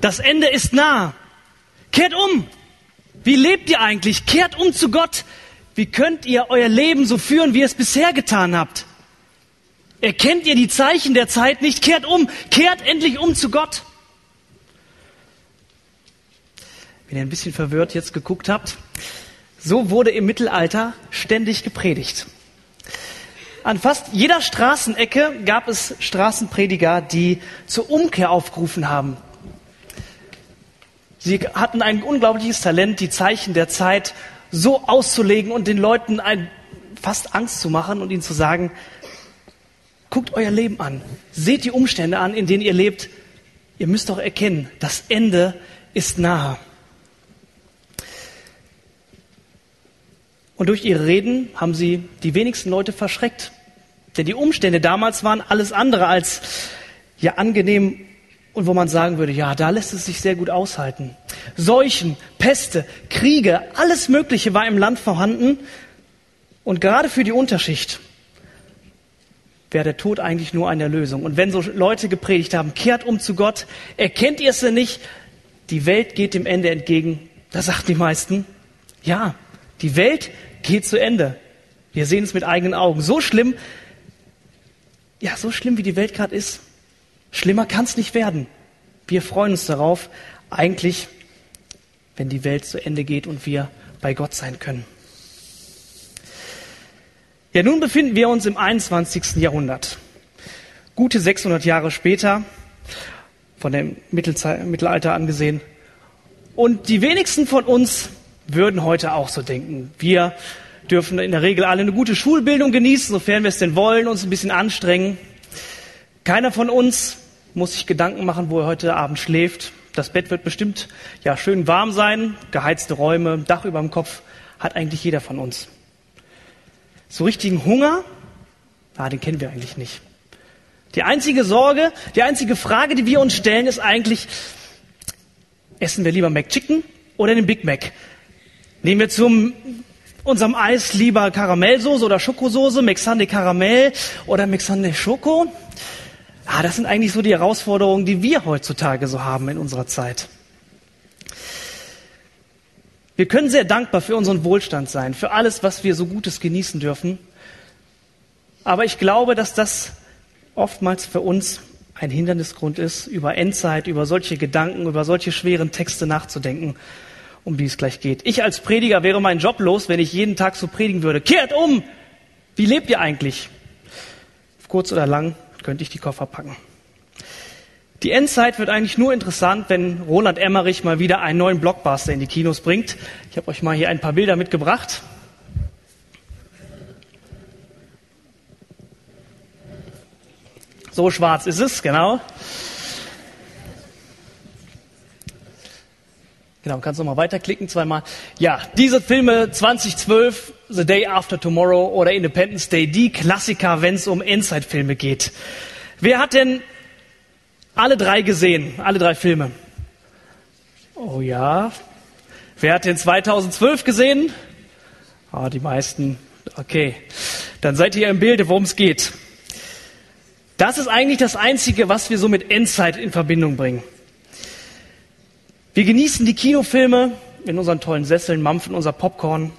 Das Ende ist nah. Kehrt um. Wie lebt ihr eigentlich? Kehrt um zu Gott. Wie könnt ihr euer Leben so führen, wie ihr es bisher getan habt? Erkennt ihr die Zeichen der Zeit nicht? Kehrt um. Kehrt endlich um zu Gott. Wenn ihr ein bisschen verwirrt jetzt geguckt habt, so wurde im Mittelalter ständig gepredigt. An fast jeder Straßenecke gab es Straßenprediger, die zur Umkehr aufgerufen haben. Sie hatten ein unglaubliches Talent, die Zeichen der Zeit so auszulegen und den Leuten ein, fast Angst zu machen und ihnen zu sagen, guckt euer Leben an, seht die Umstände an, in denen ihr lebt. Ihr müsst doch erkennen, das Ende ist nahe. Und durch ihre Reden haben sie die wenigsten Leute verschreckt. Denn die Umstände damals waren alles andere als ja angenehm und wo man sagen würde, ja, da lässt es sich sehr gut aushalten. Seuchen, Peste, Kriege, alles Mögliche war im Land vorhanden. Und gerade für die Unterschicht wäre der Tod eigentlich nur eine Lösung. Und wenn so Leute gepredigt haben, kehrt um zu Gott, erkennt ihr es denn nicht? Die Welt geht dem Ende entgegen. Da sagten die meisten, ja, die Welt geht zu Ende. Wir sehen es mit eigenen Augen. So schlimm, ja, so schlimm wie die Welt gerade ist, schlimmer kann es nicht werden. Wir freuen uns darauf, eigentlich, wenn die Welt zu Ende geht und wir bei Gott sein können. Ja, nun befinden wir uns im 21. Jahrhundert. Gute 600 Jahre später, von dem Mittelalter angesehen. Und die wenigsten von uns würden heute auch so denken. Wir dürfen in der Regel alle eine gute Schulbildung genießen, sofern wir es denn wollen, uns ein bisschen anstrengen. Keiner von uns muss sich Gedanken machen, wo er heute Abend schläft. Das Bett wird bestimmt ja schön warm sein, geheizte Räume, Dach über dem Kopf hat eigentlich jeder von uns. So richtigen Hunger, ah, den kennen wir eigentlich nicht. Die einzige Sorge, die einzige Frage, die wir uns stellen, ist eigentlich, essen wir lieber McChicken oder den Big Mac? Nehmen wir zum unserem Eis lieber Karamellsoße oder Schokosoße, Mexande Karamell oder Mexande Schoko? Ah, das sind eigentlich so die Herausforderungen, die wir heutzutage so haben in unserer Zeit. Wir können sehr dankbar für unseren Wohlstand sein, für alles, was wir so Gutes genießen dürfen. Aber ich glaube, dass das oftmals für uns ein Hindernisgrund ist, über Endzeit, über solche Gedanken, über solche schweren Texte nachzudenken um die es gleich geht. Ich als Prediger wäre mein Job los, wenn ich jeden Tag so predigen würde. Kehrt um! Wie lebt ihr eigentlich? Kurz oder lang könnte ich die Koffer packen. Die Endzeit wird eigentlich nur interessant, wenn Roland Emmerich mal wieder einen neuen Blockbuster in die Kinos bringt. Ich habe euch mal hier ein paar Bilder mitgebracht. So schwarz ist es, genau. Genau, kannst du mal weiterklicken zweimal. Ja, diese Filme 2012, The Day After Tomorrow oder Independence Day, die Klassiker, wenn es um Endzeitfilme geht. Wer hat denn alle drei gesehen? Alle drei Filme? Oh ja. Wer hat den 2012 gesehen? Ah, die meisten. Okay. Dann seid ihr im Bilde, worum es geht. Das ist eigentlich das Einzige, was wir so mit Endzeit in Verbindung bringen. Wir genießen die Kinofilme in unseren tollen Sesseln, mampfen unser Popcorn,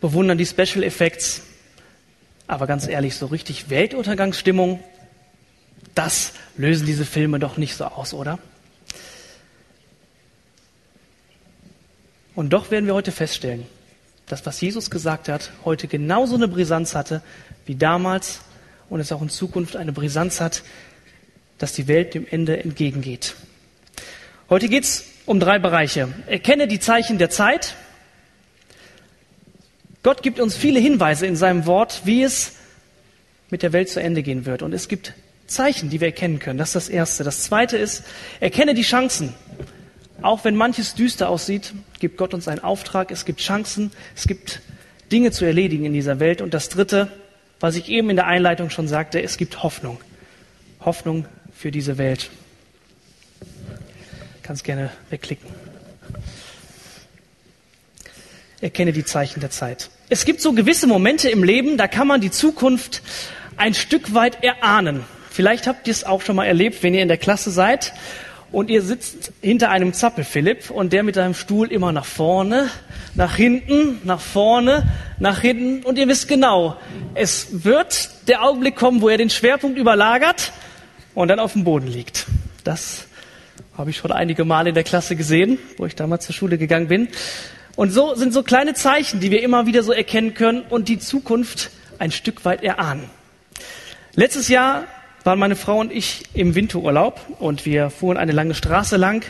bewundern die Special Effects. Aber ganz ehrlich, so richtig Weltuntergangsstimmung, das lösen diese Filme doch nicht so aus, oder? Und doch werden wir heute feststellen, dass was Jesus gesagt hat, heute genauso eine Brisanz hatte wie damals und es auch in Zukunft eine Brisanz hat, dass die Welt dem Ende entgegengeht. Heute geht es um drei Bereiche. Erkenne die Zeichen der Zeit. Gott gibt uns viele Hinweise in seinem Wort, wie es mit der Welt zu Ende gehen wird. Und es gibt Zeichen, die wir erkennen können. Das ist das Erste. Das Zweite ist, erkenne die Chancen. Auch wenn manches düster aussieht, gibt Gott uns einen Auftrag. Es gibt Chancen. Es gibt Dinge zu erledigen in dieser Welt. Und das Dritte, was ich eben in der Einleitung schon sagte, es gibt Hoffnung. Hoffnung für diese Welt. Kannst gerne wegklicken. Erkenne die Zeichen der Zeit. Es gibt so gewisse Momente im Leben, da kann man die Zukunft ein Stück weit erahnen. Vielleicht habt ihr es auch schon mal erlebt, wenn ihr in der Klasse seid und ihr sitzt hinter einem Zappel-Philipp und der mit seinem Stuhl immer nach vorne, nach hinten, nach vorne, nach hinten und ihr wisst genau, es wird der Augenblick kommen, wo er den Schwerpunkt überlagert und dann auf dem Boden liegt. Das habe ich schon einige Male in der Klasse gesehen, wo ich damals zur Schule gegangen bin. Und so sind so kleine Zeichen, die wir immer wieder so erkennen können und die Zukunft ein Stück weit erahnen. Letztes Jahr waren meine Frau und ich im Winterurlaub und wir fuhren eine lange Straße lang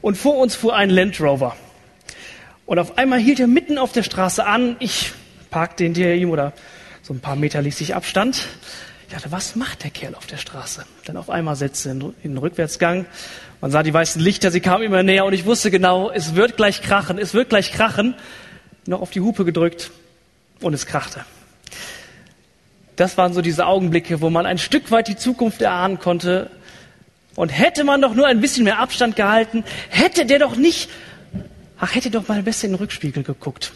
und vor uns fuhr ein Land Rover. Und auf einmal hielt er mitten auf der Straße an. Ich parkte hinter ihm oder so ein paar Meter ließ sich Abstand. Ich dachte, was macht der Kerl auf der Straße? Dann auf einmal setzte er in den Rückwärtsgang. Man sah die weißen Lichter, sie kamen immer näher und ich wusste genau, es wird gleich krachen, es wird gleich krachen. Noch auf die Hupe gedrückt und es krachte. Das waren so diese Augenblicke, wo man ein Stück weit die Zukunft erahnen konnte. Und hätte man doch nur ein bisschen mehr Abstand gehalten, hätte der doch nicht, ach, hätte doch mal besser in den Rückspiegel geguckt.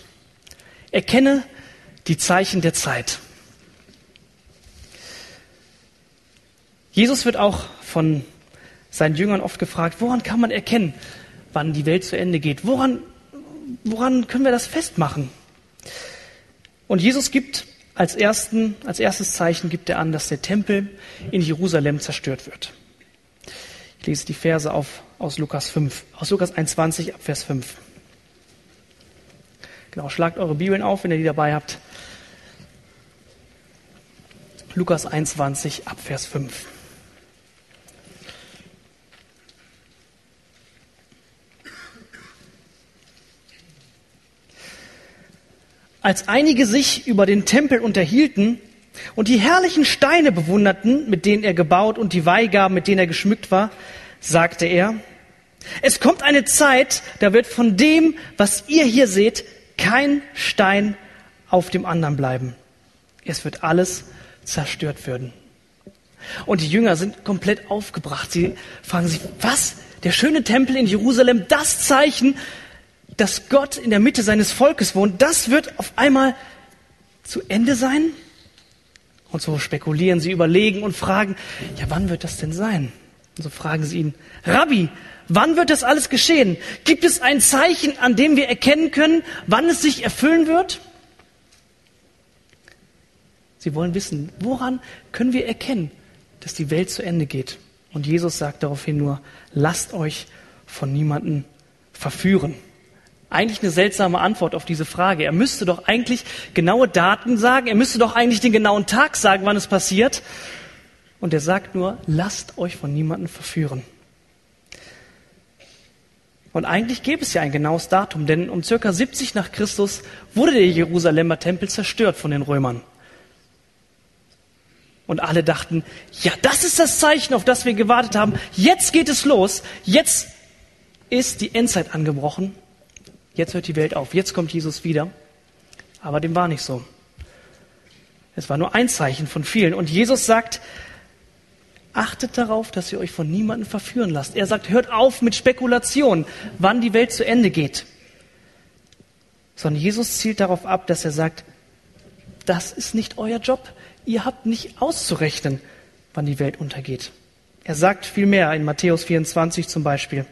Erkenne die Zeichen der Zeit. Jesus wird auch von seinen Jüngern oft gefragt, woran kann man erkennen, wann die Welt zu Ende geht? Woran, woran können wir das festmachen? Und Jesus gibt als, ersten, als erstes Zeichen gibt er an, dass der Tempel in Jerusalem zerstört wird. Ich lese die Verse auf, aus Lukas 5, aus Lukas 21 ab Vers 5. Genau, schlagt eure Bibeln auf, wenn ihr die dabei habt. Lukas 21 ab Vers 5. als einige sich über den Tempel unterhielten und die herrlichen Steine bewunderten, mit denen er gebaut und die Weihgaben, mit denen er geschmückt war, sagte er, es kommt eine Zeit, da wird von dem, was ihr hier seht, kein Stein auf dem anderen bleiben. Es wird alles zerstört werden. Und die Jünger sind komplett aufgebracht. Sie fragen sich, was? Der schöne Tempel in Jerusalem, das Zeichen, dass Gott in der Mitte seines Volkes wohnt, das wird auf einmal zu Ende sein? Und so spekulieren sie, überlegen und fragen, ja, wann wird das denn sein? Und so fragen sie ihn, Rabbi, wann wird das alles geschehen? Gibt es ein Zeichen, an dem wir erkennen können, wann es sich erfüllen wird? Sie wollen wissen, woran können wir erkennen, dass die Welt zu Ende geht? Und Jesus sagt daraufhin nur, lasst euch von niemandem verführen. Eigentlich eine seltsame Antwort auf diese Frage. Er müsste doch eigentlich genaue Daten sagen, er müsste doch eigentlich den genauen Tag sagen, wann es passiert. Und er sagt nur, lasst euch von niemandem verführen. Und eigentlich gäbe es ja ein genaues Datum, denn um circa 70 nach Christus wurde der Jerusalemer Tempel zerstört von den Römern. Und alle dachten, ja, das ist das Zeichen, auf das wir gewartet haben. Jetzt geht es los. Jetzt ist die Endzeit angebrochen. Jetzt hört die Welt auf, jetzt kommt Jesus wieder. Aber dem war nicht so. Es war nur ein Zeichen von vielen. Und Jesus sagt, achtet darauf, dass ihr euch von niemandem verführen lasst. Er sagt, hört auf mit Spekulation, wann die Welt zu Ende geht. Sondern Jesus zielt darauf ab, dass er sagt, das ist nicht euer Job. Ihr habt nicht auszurechnen, wann die Welt untergeht. Er sagt viel mehr in Matthäus 24 zum Beispiel.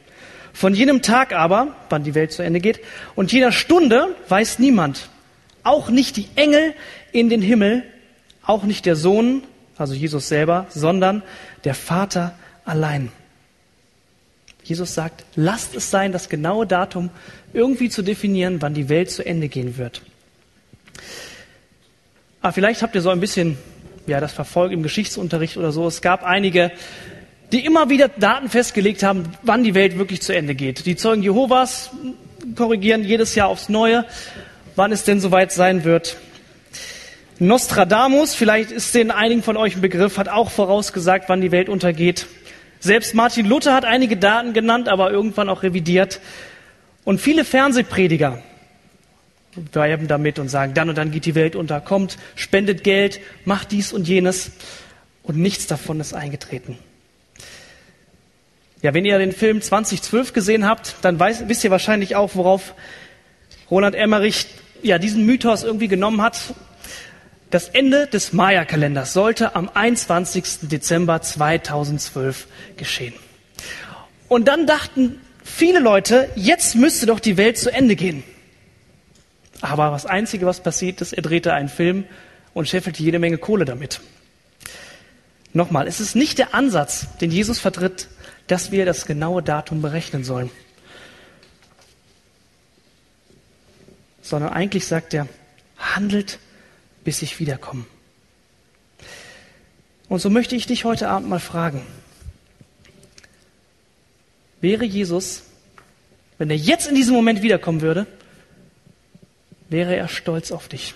Von jenem Tag aber, wann die Welt zu Ende geht, und jener Stunde weiß niemand, auch nicht die Engel in den Himmel, auch nicht der Sohn, also Jesus selber, sondern der Vater allein. Jesus sagt, lasst es sein, das genaue Datum irgendwie zu definieren, wann die Welt zu Ende gehen wird. Aber vielleicht habt ihr so ein bisschen, ja, das verfolgt im Geschichtsunterricht oder so. Es gab einige die immer wieder Daten festgelegt haben, wann die Welt wirklich zu Ende geht. Die Zeugen Jehovas korrigieren jedes Jahr aufs Neue, wann es denn soweit sein wird. Nostradamus, vielleicht ist den einigen von euch ein Begriff, hat auch vorausgesagt, wann die Welt untergeht. Selbst Martin Luther hat einige Daten genannt, aber irgendwann auch revidiert. Und viele Fernsehprediger werben damit und sagen, dann und dann geht die Welt unter, kommt, spendet Geld, macht dies und jenes. Und nichts davon ist eingetreten. Ja, wenn ihr den Film 2012 gesehen habt, dann weiß, wisst ihr wahrscheinlich auch, worauf Roland Emmerich ja diesen Mythos irgendwie genommen hat. Das Ende des Maya-Kalenders sollte am 21. Dezember 2012 geschehen. Und dann dachten viele Leute, jetzt müsste doch die Welt zu Ende gehen. Aber das Einzige, was passiert ist, er drehte einen Film und scheffelte jede Menge Kohle damit. Nochmal, es ist nicht der Ansatz, den Jesus vertritt, dass wir das genaue Datum berechnen sollen. Sondern eigentlich sagt er, handelt, bis ich wiederkomme. Und so möchte ich dich heute Abend mal fragen, wäre Jesus, wenn er jetzt in diesem Moment wiederkommen würde, wäre er stolz auf dich?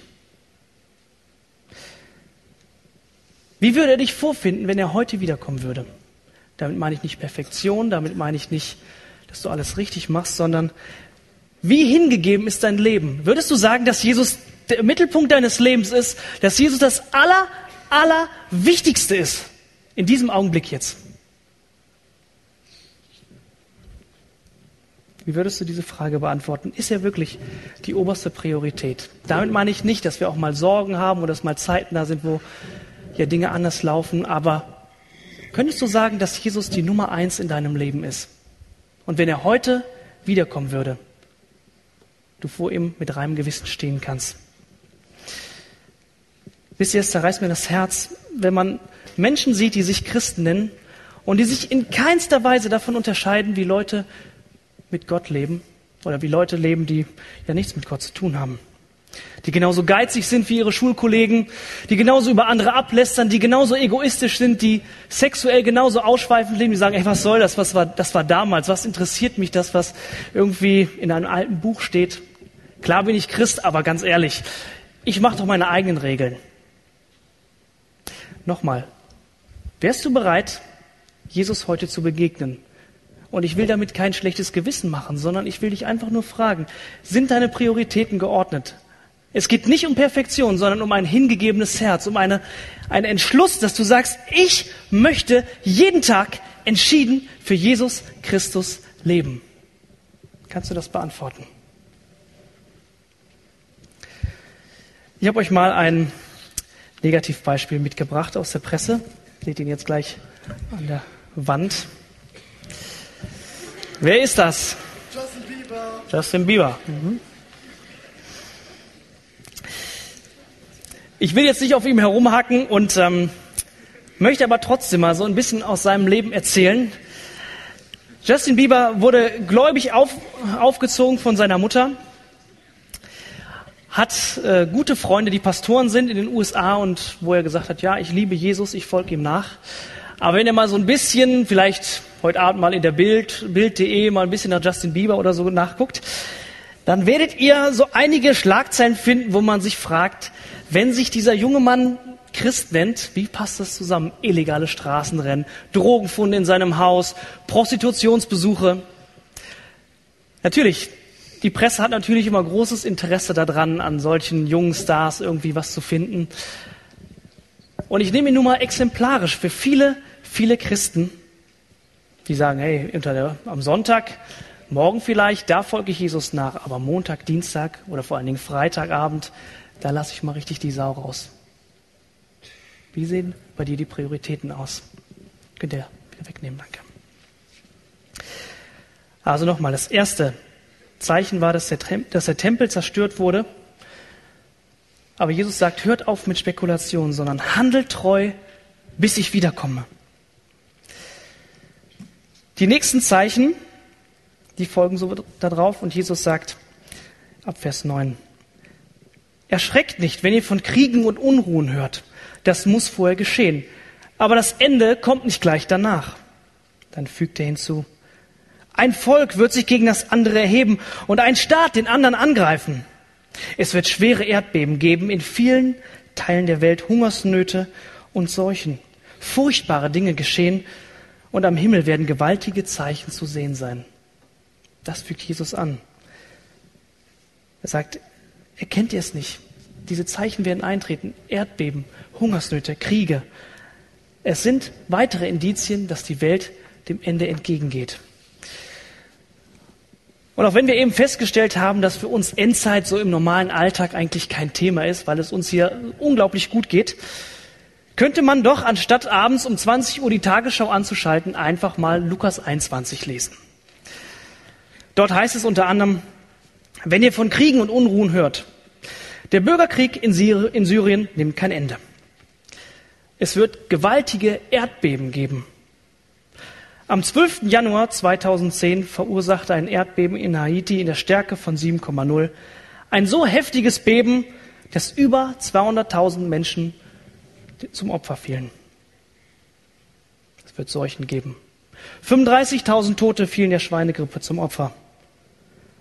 Wie würde er dich vorfinden, wenn er heute wiederkommen würde? Damit meine ich nicht Perfektion, damit meine ich nicht, dass du alles richtig machst, sondern wie hingegeben ist dein Leben? Würdest du sagen, dass Jesus der Mittelpunkt deines Lebens ist, dass Jesus das aller, aller Wichtigste ist in diesem Augenblick jetzt? Wie würdest du diese Frage beantworten? Ist er wirklich die oberste Priorität? Damit meine ich nicht, dass wir auch mal Sorgen haben oder dass mal Zeiten da sind, wo ja Dinge anders laufen, aber könntest du sagen, dass Jesus die Nummer eins in deinem Leben ist? Und wenn er heute wiederkommen würde, du vor ihm mit reinem Gewissen stehen kannst. Wisst ihr, es zerreißt mir das Herz, wenn man Menschen sieht, die sich Christen nennen und die sich in keinster Weise davon unterscheiden, wie Leute mit Gott leben oder wie Leute leben, die ja nichts mit Gott zu tun haben die genauso geizig sind wie ihre Schulkollegen, die genauso über andere ablästern, die genauso egoistisch sind, die sexuell genauso ausschweifend leben, die sagen, ey, was soll das, was war, das war damals, was interessiert mich das, was irgendwie in einem alten Buch steht. Klar bin ich Christ, aber ganz ehrlich, ich mache doch meine eigenen Regeln. Nochmal, wärst du bereit, Jesus heute zu begegnen? Und ich will damit kein schlechtes Gewissen machen, sondern ich will dich einfach nur fragen, sind deine Prioritäten geordnet? Es geht nicht um Perfektion, sondern um ein hingegebenes Herz, um eine, einen Entschluss, dass du sagst, ich möchte jeden Tag entschieden für Jesus Christus leben. Kannst du das beantworten? Ich habe euch mal ein Negativbeispiel mitgebracht aus der Presse. Seht ihn jetzt gleich an der Wand. Wer ist das? Justin Bieber. Justin Bieber. Mhm. Ich will jetzt nicht auf ihm herumhacken und ähm, möchte aber trotzdem mal so ein bisschen aus seinem Leben erzählen. Justin Bieber wurde gläubig auf, aufgezogen von seiner Mutter, hat äh, gute Freunde, die Pastoren sind in den USA und wo er gesagt hat, ja, ich liebe Jesus, ich folge ihm nach. Aber wenn er mal so ein bisschen, vielleicht heute Abend mal in der Bild, Bild.de mal ein bisschen nach Justin Bieber oder so nachguckt, dann werdet ihr so einige Schlagzeilen finden, wo man sich fragt, wenn sich dieser junge Mann Christ nennt, wie passt das zusammen? Illegale Straßenrennen, Drogenfunde in seinem Haus, Prostitutionsbesuche. Natürlich, die Presse hat natürlich immer großes Interesse daran, an solchen jungen Stars irgendwie was zu finden. Und ich nehme ihn nun mal exemplarisch für viele, viele Christen, die sagen, hey, am Sonntag, morgen vielleicht, da folge ich Jesus nach, aber Montag, Dienstag oder vor allen Dingen Freitagabend, da lasse ich mal richtig die Sau raus. Wie sehen bei dir die Prioritäten aus? Könnt ihr wieder wegnehmen, danke. Also nochmal, das erste Zeichen war, dass der, dass der Tempel zerstört wurde. Aber Jesus sagt, hört auf mit Spekulationen, sondern handelt treu, bis ich wiederkomme. Die nächsten Zeichen, die folgen so darauf und Jesus sagt ab Vers 9, Erschreckt nicht, wenn ihr von Kriegen und Unruhen hört. Das muss vorher geschehen. Aber das Ende kommt nicht gleich danach. Dann fügt er hinzu. Ein Volk wird sich gegen das andere erheben und ein Staat den anderen angreifen. Es wird schwere Erdbeben geben, in vielen Teilen der Welt Hungersnöte und Seuchen. Furchtbare Dinge geschehen und am Himmel werden gewaltige Zeichen zu sehen sein. Das fügt Jesus an. Er sagt, Erkennt ihr es nicht? Diese Zeichen werden eintreten. Erdbeben, Hungersnöte, Kriege. Es sind weitere Indizien, dass die Welt dem Ende entgegengeht. Und auch wenn wir eben festgestellt haben, dass für uns Endzeit so im normalen Alltag eigentlich kein Thema ist, weil es uns hier unglaublich gut geht, könnte man doch, anstatt abends um 20 Uhr die Tagesschau anzuschalten, einfach mal Lukas 21 lesen. Dort heißt es unter anderem, wenn ihr von Kriegen und Unruhen hört, der Bürgerkrieg in Syrien nimmt kein Ende. Es wird gewaltige Erdbeben geben. Am 12. Januar 2010 verursachte ein Erdbeben in Haiti in der Stärke von 7,0 ein so heftiges Beben, dass über 200.000 Menschen zum Opfer fielen. Es wird Seuchen geben. 35.000 Tote fielen der Schweinegrippe zum Opfer.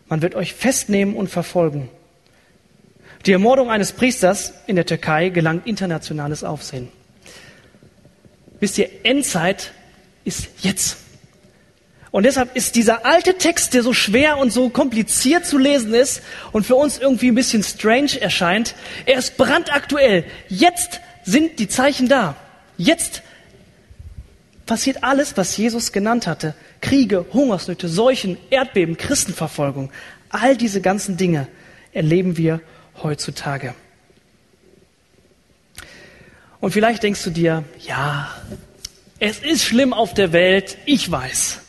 Man wird euch festnehmen und verfolgen. Die Ermordung eines Priesters in der Türkei gelangt internationales Aufsehen. Wisst ihr, Endzeit ist jetzt. Und deshalb ist dieser alte Text, der so schwer und so kompliziert zu lesen ist und für uns irgendwie ein bisschen strange erscheint, er ist brandaktuell. Jetzt sind die Zeichen da. Jetzt passiert alles, was Jesus genannt hatte. Kriege, Hungersnöte, Seuchen, Erdbeben, Christenverfolgung. All diese ganzen Dinge erleben wir heutzutage. Und vielleicht denkst du dir, ja, es ist schlimm auf der Welt, ich weiß.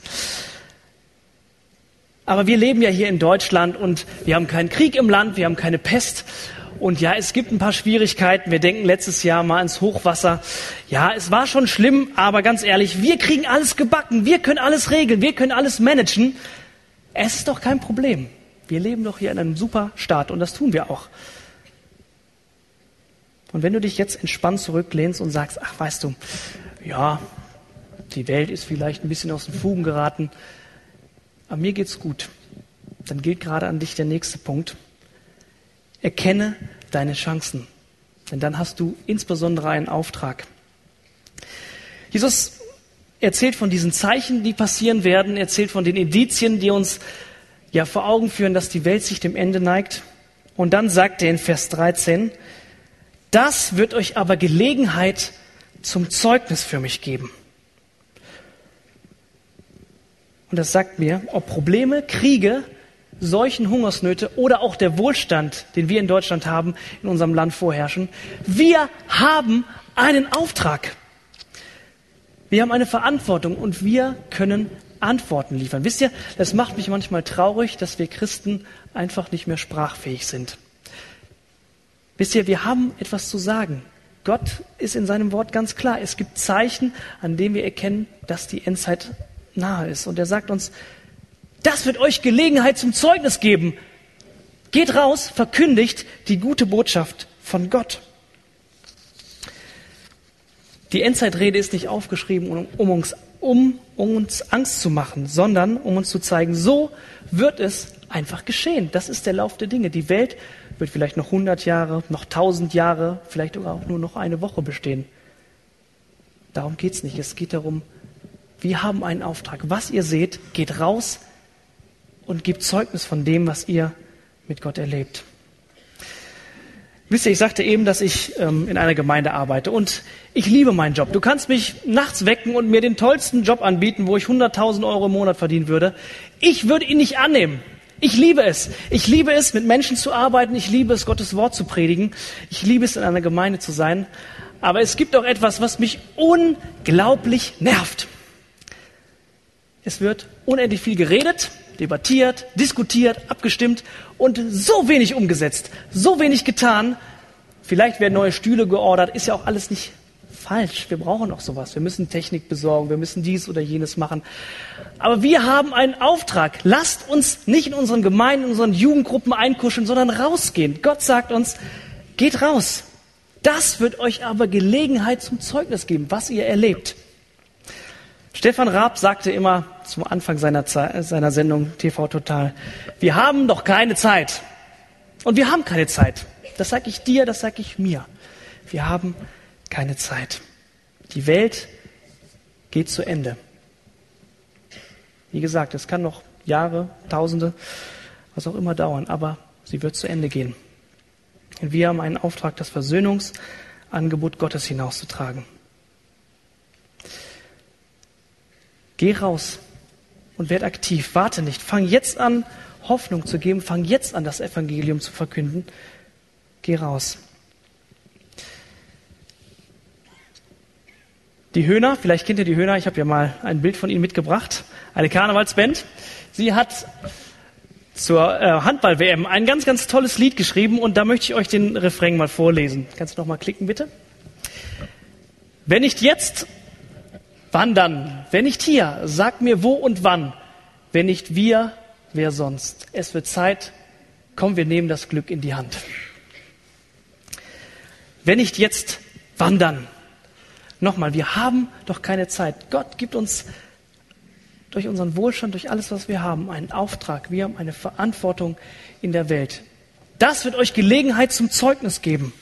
Aber wir leben ja hier in Deutschland und wir haben keinen Krieg im Land, wir haben keine Pest. Und ja, es gibt ein paar Schwierigkeiten. Wir denken letztes Jahr mal ins Hochwasser. Ja, es war schon schlimm, aber ganz ehrlich, wir kriegen alles gebacken. Wir können alles regeln. Wir können alles managen. Es ist doch kein Problem. Wir leben doch hier in einem super Staat und das tun wir auch. Und wenn du dich jetzt entspannt zurücklehnst und sagst, ach weißt du, ja, die Welt ist vielleicht ein bisschen aus den Fugen geraten, aber mir geht's gut, dann gilt gerade an dich der nächste Punkt. Erkenne deine Chancen, denn dann hast du insbesondere einen Auftrag. Jesus erzählt von diesen Zeichen, die passieren werden, erzählt von den Indizien, die uns ja vor Augen führen, dass die Welt sich dem Ende neigt. Und dann sagt er in Vers 13, das wird euch aber Gelegenheit zum Zeugnis für mich geben. Und das sagt mir, ob Probleme, Kriege, Seuchen, Hungersnöte oder auch der Wohlstand, den wir in Deutschland haben, in unserem Land vorherrschen, wir haben einen Auftrag. Wir haben eine Verantwortung und wir können Antworten liefern. Wisst ihr, das macht mich manchmal traurig, dass wir Christen einfach nicht mehr sprachfähig sind. Wisst ihr, wir haben etwas zu sagen. Gott ist in seinem Wort ganz klar. Es gibt Zeichen, an denen wir erkennen, dass die Endzeit nahe ist. Und er sagt uns, das wird euch Gelegenheit zum Zeugnis geben. Geht raus, verkündigt die gute Botschaft von Gott. Die Endzeitrede ist nicht aufgeschrieben, um uns, um uns Angst zu machen, sondern um uns zu zeigen, so wird es einfach geschehen. Das ist der Lauf der Dinge. Die Welt wird vielleicht noch 100 Jahre, noch 1000 Jahre, vielleicht auch nur noch eine Woche bestehen. Darum geht es nicht. Es geht darum, wir haben einen Auftrag. Was ihr seht, geht raus und gebt Zeugnis von dem, was ihr mit Gott erlebt. Wisst ihr, ich sagte eben, dass ich ähm, in einer Gemeinde arbeite und ich liebe meinen Job. Du kannst mich nachts wecken und mir den tollsten Job anbieten, wo ich 100.000 Euro im Monat verdienen würde. Ich würde ihn nicht annehmen. Ich liebe es. Ich liebe es, mit Menschen zu arbeiten. Ich liebe es, Gottes Wort zu predigen. Ich liebe es, in einer Gemeinde zu sein. Aber es gibt auch etwas, was mich unglaublich nervt. Es wird unendlich viel geredet, debattiert, diskutiert, abgestimmt und so wenig umgesetzt, so wenig getan. Vielleicht werden neue Stühle geordert, ist ja auch alles nicht falsch. Wir brauchen auch sowas. Wir müssen Technik besorgen, wir müssen dies oder jenes machen. Aber wir haben einen Auftrag. Lasst uns nicht in unseren Gemeinden, in unseren Jugendgruppen einkuscheln, sondern rausgehen. Gott sagt uns, geht raus. Das wird euch aber Gelegenheit zum Zeugnis geben, was ihr erlebt. Stefan Raab sagte immer zum Anfang seiner, Zeit, seiner Sendung TV Total, wir haben doch keine Zeit. Und wir haben keine Zeit. Das sage ich dir, das sage ich mir. Wir haben keine Zeit. Die Welt geht zu Ende. Wie gesagt, es kann noch Jahre, Tausende, was auch immer dauern, aber sie wird zu Ende gehen. Und wir haben einen Auftrag, das Versöhnungsangebot Gottes hinauszutragen. Geh raus und werd aktiv. Warte nicht. Fang jetzt an, Hoffnung zu geben. Fang jetzt an, das Evangelium zu verkünden. Geh raus. Die Höhner, vielleicht kennt ihr die Höhner, ich habe ja mal ein Bild von ihnen mitgebracht, eine Karnevalsband. Sie hat zur äh, Handball-WM ein ganz, ganz tolles Lied geschrieben und da möchte ich euch den Refrain mal vorlesen. Kannst du noch mal klicken, bitte? Wenn nicht jetzt, wann dann? Wenn nicht hier, sag mir wo und wann. Wenn nicht wir, wer sonst? Es wird Zeit, komm, wir nehmen das Glück in die Hand. Wenn nicht jetzt, wann dann? Nochmal, wir haben doch keine Zeit. Gott gibt uns durch unseren Wohlstand, durch alles, was wir haben, einen Auftrag. Wir haben eine Verantwortung in der Welt. Das wird euch Gelegenheit zum Zeugnis geben.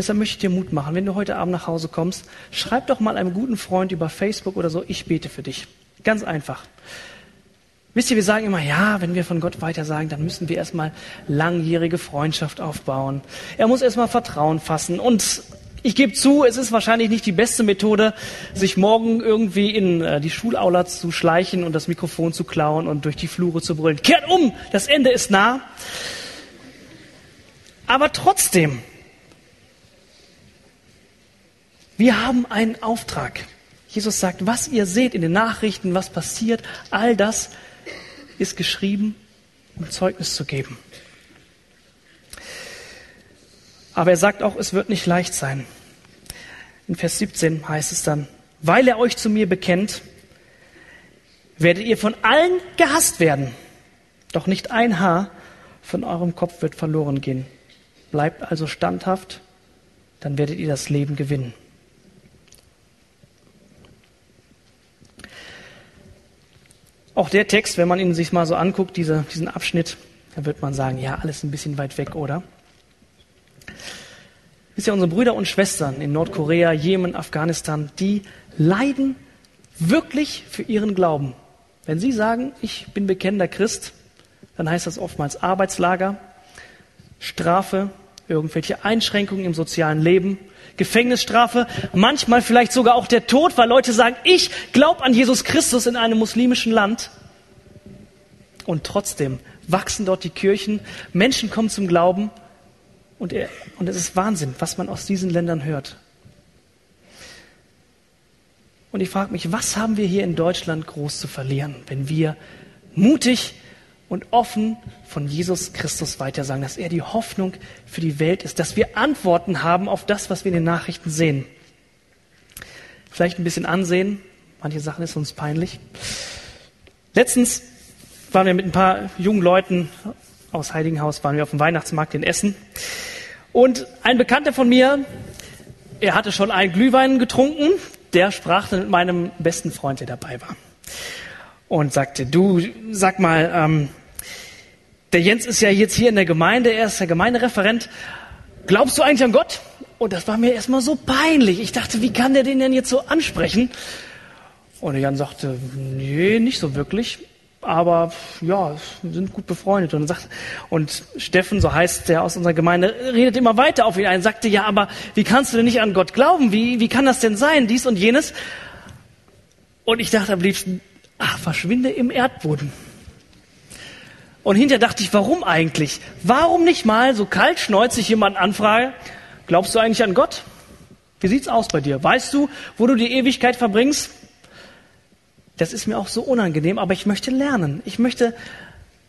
Deshalb möchte ich dir Mut machen. Wenn du heute Abend nach Hause kommst, schreib doch mal einem guten Freund über Facebook oder so, ich bete für dich. Ganz einfach. Wisst ihr, wir sagen immer, ja, wenn wir von Gott weiter sagen, dann müssen wir erstmal langjährige Freundschaft aufbauen. Er muss erstmal Vertrauen fassen und ich gebe zu, es ist wahrscheinlich nicht die beste Methode, sich morgen irgendwie in äh, die Schulaula zu schleichen und das Mikrofon zu klauen und durch die Flure zu brüllen. Kehrt um, das Ende ist nah. Aber trotzdem, wir haben einen Auftrag. Jesus sagt, was ihr seht in den Nachrichten, was passiert, all das ist geschrieben, um Zeugnis zu geben. Aber er sagt auch, es wird nicht leicht sein. In Vers 17 heißt es dann, weil er euch zu mir bekennt, werdet ihr von allen gehasst werden. Doch nicht ein Haar von eurem Kopf wird verloren gehen. Bleibt also standhaft, dann werdet ihr das Leben gewinnen. Auch der Text, wenn man ihn sich mal so anguckt, diese, diesen Abschnitt, da wird man sagen, ja, alles ein bisschen weit weg, oder? Wisst ihr, unsere Brüder und Schwestern in Nordkorea, Jemen, Afghanistan, die leiden wirklich für ihren Glauben. Wenn sie sagen, ich bin bekennender Christ, dann heißt das oftmals Arbeitslager, Strafe, irgendwelche Einschränkungen im sozialen Leben, Gefängnisstrafe, manchmal vielleicht sogar auch der Tod, weil Leute sagen, ich glaube an Jesus Christus in einem muslimischen Land. Und trotzdem wachsen dort die Kirchen, Menschen kommen zum Glauben und, er, und es ist Wahnsinn, was man aus diesen Ländern hört. Und ich frage mich, was haben wir hier in Deutschland groß zu verlieren, wenn wir mutig und offen von Jesus Christus weitersagen, dass er die Hoffnung für die Welt ist, dass wir Antworten haben auf das, was wir in den Nachrichten sehen. Vielleicht ein bisschen ansehen, manche Sachen ist uns peinlich. Letztens waren wir mit ein paar jungen Leuten aus Heiligenhaus, waren wir auf dem Weihnachtsmarkt in Essen. Und ein Bekannter von mir, er hatte schon einen Glühwein getrunken, der sprach dann mit meinem besten Freund, der dabei war. Und sagte, du, sag mal, ähm, der Jens ist ja jetzt hier in der Gemeinde, er ist der Gemeindereferent. Glaubst du eigentlich an Gott? Und das war mir erstmal so peinlich. Ich dachte, wie kann der den denn jetzt so ansprechen? Und Jan sagte, nee, nicht so wirklich aber ja, sind gut befreundet. Und, sagt, und Steffen, so heißt der aus unserer Gemeinde, redet immer weiter auf ihn ein, sagte, ja, aber wie kannst du denn nicht an Gott glauben? Wie, wie kann das denn sein? Dies und jenes. Und ich dachte am liebsten, ach, verschwinde im Erdboden. Und hinterher dachte ich, warum eigentlich? Warum nicht mal so kaltschneuzig jemand anfrage, glaubst du eigentlich an Gott? Wie sieht's aus bei dir? Weißt du, wo du die Ewigkeit verbringst? das ist mir auch so unangenehm, aber ich möchte lernen. Ich möchte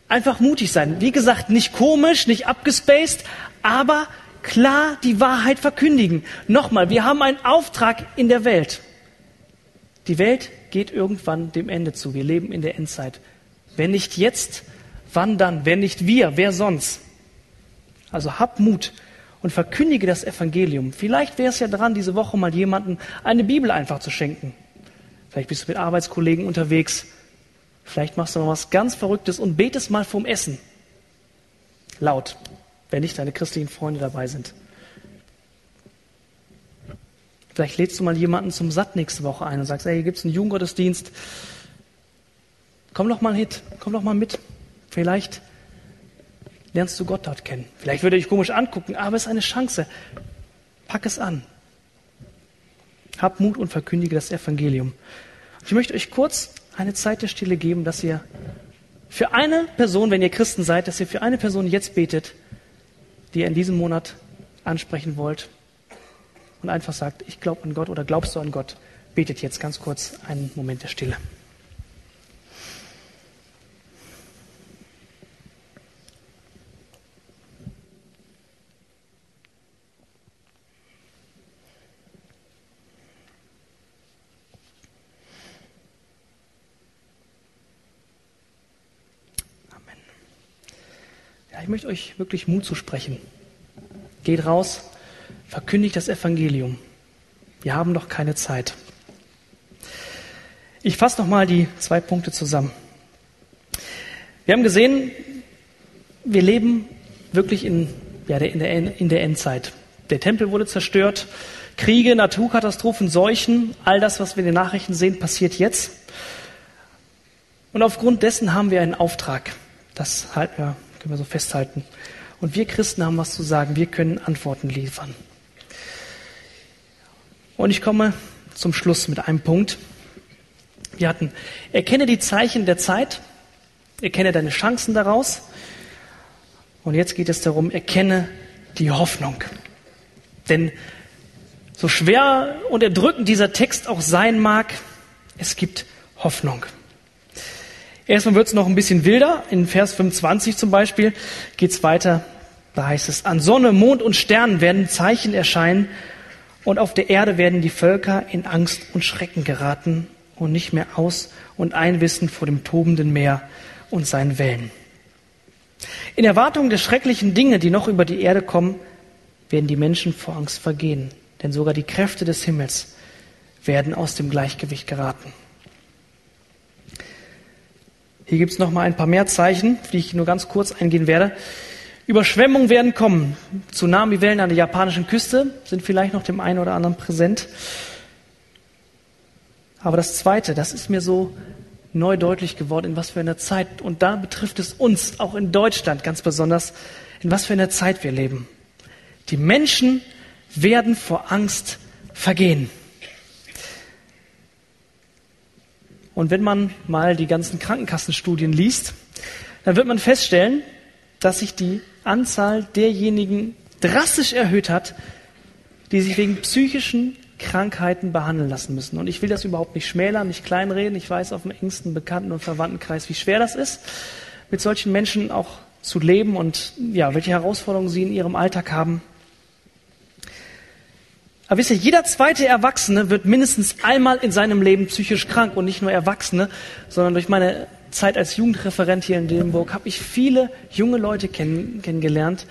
einfach mutig sein. Wie gesagt, nicht komisch, nicht abgespaced, aber klar die Wahrheit verkündigen. Nochmal, wir haben einen Auftrag in der Welt. Die Welt geht irgendwann dem Ende zu. Wir leben in der Endzeit. Wenn nicht jetzt, wann dann? Wenn nicht wir, wer sonst? Also hab Mut und verkündige das Evangelium. Vielleicht wäre es ja dran, diese Woche mal jemanden eine Bibel einfach zu schenken. Vielleicht bist du mit Arbeitskollegen unterwegs. Vielleicht machst du noch was ganz Verrücktes und betest mal vorm Essen. Laut, wenn nicht deine christlichen Freunde dabei sind. Vielleicht lädst du mal jemanden zum Satt nächste Woche ein und sagst, hey, hier gibt's einen Jugendgottesdienst. Komm doch mal mit, komm doch mal mit. Vielleicht lernst du Gott dort kennen. Vielleicht würde er dich komisch angucken, aber es ist eine Chance. Pack es an. Hab Mut und verkündige das Evangelium. Ich möchte euch kurz eine Zeit der Stille geben, dass ihr für eine Person, wenn ihr Christen seid, dass ihr für eine Person jetzt betet, die ihr in diesem Monat ansprechen wollt und einfach sagt, ich glaube an Gott oder glaubst du an Gott, betet jetzt ganz kurz einen Moment der Stille. Möchte euch wirklich Mut zu sprechen. Geht raus, verkündigt das Evangelium. Wir haben noch keine Zeit. Ich fasse nochmal die zwei Punkte zusammen. Wir haben gesehen, wir leben wirklich in, ja, in, der, in der Endzeit. Der Tempel wurde zerstört, Kriege, Naturkatastrophen, Seuchen, all das, was wir in den Nachrichten sehen, passiert jetzt. Und aufgrund dessen haben wir einen Auftrag. Das halten wir können wir so festhalten. Und wir Christen haben was zu sagen. Wir können Antworten liefern. Und ich komme zum Schluss mit einem Punkt. Wir hatten, erkenne die Zeichen der Zeit, erkenne deine Chancen daraus. Und jetzt geht es darum, erkenne die Hoffnung. Denn so schwer und erdrückend dieser Text auch sein mag, es gibt Hoffnung. Erstmal wird es noch ein bisschen wilder. In Vers 25 zum Beispiel geht es weiter. Da heißt es, an Sonne, Mond und Sternen werden Zeichen erscheinen und auf der Erde werden die Völker in Angst und Schrecken geraten und nicht mehr aus und einwissen vor dem tobenden Meer und seinen Wellen. In Erwartung der schrecklichen Dinge, die noch über die Erde kommen, werden die Menschen vor Angst vergehen, denn sogar die Kräfte des Himmels werden aus dem Gleichgewicht geraten. Hier gibt es noch mal ein paar mehr Zeichen, auf die ich nur ganz kurz eingehen werde. Überschwemmungen werden kommen. Tsunami-Wellen an der japanischen Küste sind vielleicht noch dem einen oder anderen präsent. Aber das Zweite, das ist mir so neu deutlich geworden, in was für einer Zeit, und da betrifft es uns, auch in Deutschland ganz besonders, in was für einer Zeit wir leben. Die Menschen werden vor Angst vergehen. Und wenn man mal die ganzen Krankenkassenstudien liest, dann wird man feststellen, dass sich die Anzahl derjenigen drastisch erhöht hat, die sich wegen psychischen Krankheiten behandeln lassen müssen. Und ich will das überhaupt nicht schmälern, nicht kleinreden. Ich weiß auf dem engsten Bekannten- und Verwandtenkreis, wie schwer das ist, mit solchen Menschen auch zu leben und ja, welche Herausforderungen sie in ihrem Alltag haben. Aber wisst ihr, jeder zweite Erwachsene wird mindestens einmal in seinem Leben psychisch krank und nicht nur Erwachsene, sondern durch meine Zeit als Jugendreferent hier in Dillenburg habe ich viele junge Leute kenn kennengelernt,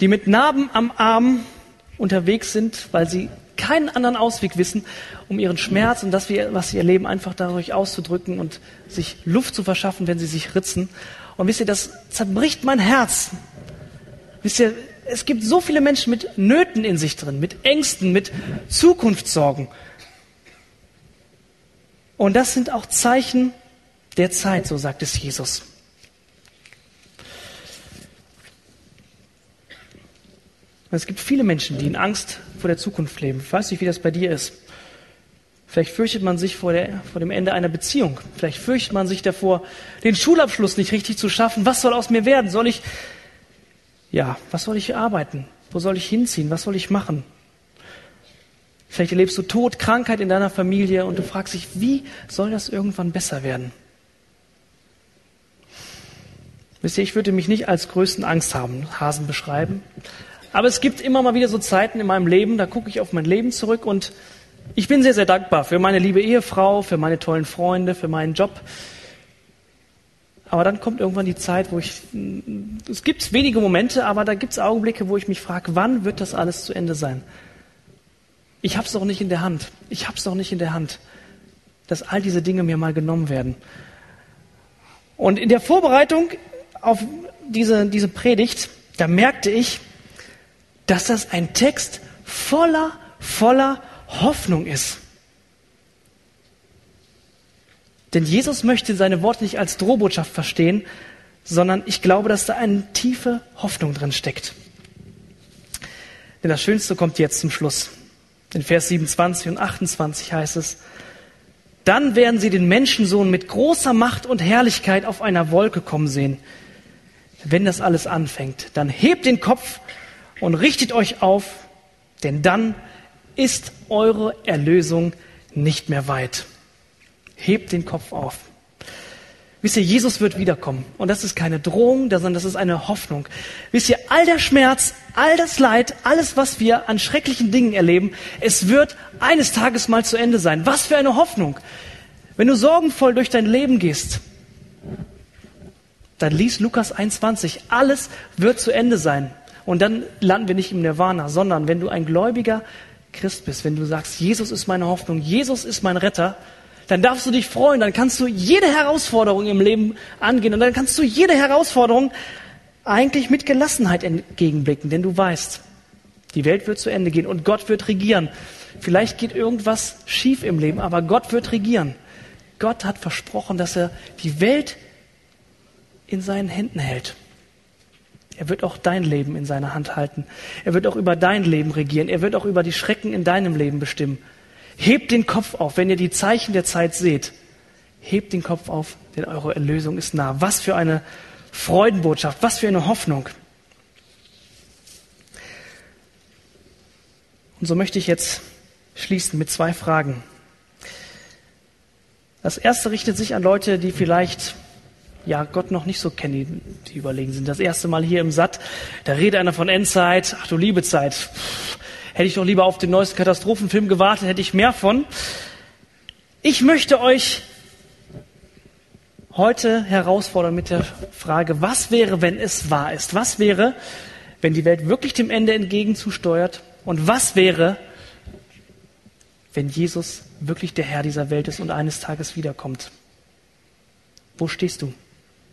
die mit Narben am Arm unterwegs sind, weil sie keinen anderen Ausweg wissen, um ihren Schmerz und das, was sie erleben, einfach dadurch auszudrücken und sich Luft zu verschaffen, wenn sie sich ritzen. Und wisst ihr, das zerbricht mein Herz. Wisst ihr, es gibt so viele Menschen mit Nöten in sich drin, mit Ängsten, mit Zukunftssorgen. Und das sind auch Zeichen der Zeit, so sagt es Jesus. Es gibt viele Menschen, die in Angst vor der Zukunft leben. Ich weiß nicht, wie das bei dir ist. Vielleicht fürchtet man sich vor, der, vor, dem Ende einer Beziehung. Vielleicht fürchtet man sich davor, den Schulabschluss nicht richtig zu schaffen. Was soll aus mir werden? Soll ich ja, was soll ich arbeiten? Wo soll ich hinziehen? Was soll ich machen? Vielleicht erlebst du Tod, Krankheit in deiner Familie und du fragst dich, wie soll das irgendwann besser werden? Wisst ihr, ich würde mich nicht als größten Angsthasen beschreiben. Aber es gibt immer mal wieder so Zeiten in meinem Leben, da gucke ich auf mein Leben zurück und ich bin sehr, sehr dankbar für meine liebe Ehefrau, für meine tollen Freunde, für meinen Job, aber dann kommt irgendwann die Zeit, wo ich, es gibt wenige Momente, aber da gibt es Augenblicke, wo ich mich frage, wann wird das alles zu Ende sein? Ich habe es doch nicht in der Hand. Ich habe es doch nicht in der Hand, dass all diese Dinge mir mal genommen werden. Und in der Vorbereitung auf diese, diese Predigt, da merkte ich, dass das ein Text voller, voller Hoffnung ist. Denn Jesus möchte seine Worte nicht als Drohbotschaft verstehen, sondern ich glaube, dass da eine tiefe Hoffnung drin steckt. Denn das Schönste kommt jetzt zum Schluss. In Vers 27 und 28 heißt es, Dann werden sie den Menschensohn mit großer Macht und Herrlichkeit auf einer Wolke kommen sehen. Wenn das alles anfängt, dann hebt den Kopf und richtet euch auf, denn dann ist eure Erlösung nicht mehr weit. Hebt den Kopf auf. Wisst ihr, Jesus wird wiederkommen. Und das ist keine Drohung, sondern das ist eine Hoffnung. Wisst ihr, all der Schmerz, all das Leid, alles, was wir an schrecklichen Dingen erleben, es wird eines Tages mal zu Ende sein. Was für eine Hoffnung. Wenn du sorgenvoll durch dein Leben gehst, dann lies Lukas 21. Alles wird zu Ende sein. Und dann landen wir nicht im Nirvana, sondern wenn du ein gläubiger Christ bist, wenn du sagst, Jesus ist meine Hoffnung, Jesus ist mein Retter, dann darfst du dich freuen, dann kannst du jede Herausforderung im Leben angehen und dann kannst du jede Herausforderung eigentlich mit Gelassenheit entgegenblicken, denn du weißt, die Welt wird zu Ende gehen und Gott wird regieren. Vielleicht geht irgendwas schief im Leben, aber Gott wird regieren. Gott hat versprochen, dass er die Welt in seinen Händen hält. Er wird auch dein Leben in seiner Hand halten. Er wird auch über dein Leben regieren. Er wird auch über die Schrecken in deinem Leben bestimmen. Hebt den Kopf auf, wenn ihr die Zeichen der Zeit seht. Hebt den Kopf auf, denn eure Erlösung ist nah. Was für eine Freudenbotschaft, was für eine Hoffnung. Und so möchte ich jetzt schließen mit zwei Fragen. Das erste richtet sich an Leute, die vielleicht ja Gott noch nicht so kennen, die, die überlegen sind. Das erste Mal hier im Satt, da redet einer von Endzeit, ach du liebe Zeit. Hätte ich doch lieber auf den neuesten Katastrophenfilm gewartet, hätte ich mehr von. Ich möchte euch heute herausfordern mit der Frage, was wäre, wenn es wahr ist? Was wäre, wenn die Welt wirklich dem Ende entgegenzusteuert? Und was wäre, wenn Jesus wirklich der Herr dieser Welt ist und eines Tages wiederkommt? Wo stehst du?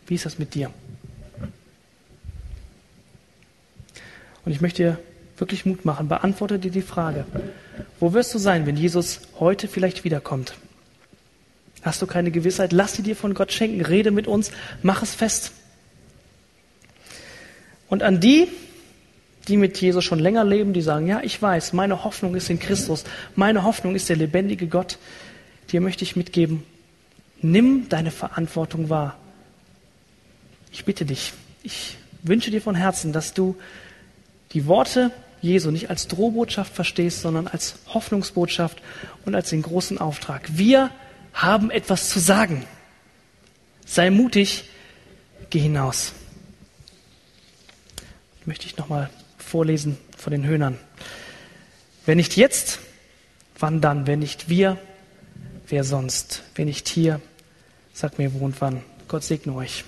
Wie ist das mit dir? Und ich möchte wirklich Mut machen. Beantworte dir die Frage, wo wirst du sein, wenn Jesus heute vielleicht wiederkommt? Hast du keine Gewissheit? Lass sie dir von Gott schenken. Rede mit uns. Mach es fest. Und an die, die mit Jesus schon länger leben, die sagen, ja, ich weiß, meine Hoffnung ist in Christus. Meine Hoffnung ist der lebendige Gott. Dir möchte ich mitgeben, nimm deine Verantwortung wahr. Ich bitte dich, ich wünsche dir von Herzen, dass du die Worte Jesu nicht als Drohbotschaft verstehst, sondern als Hoffnungsbotschaft und als den großen Auftrag. Wir haben etwas zu sagen. Sei mutig, geh hinaus. Möchte ich nochmal vorlesen von den Höhnern. Wenn nicht jetzt, wann dann? Wenn nicht wir, wer sonst? Wenn nicht hier, sag mir wo und wann. Gott segne euch.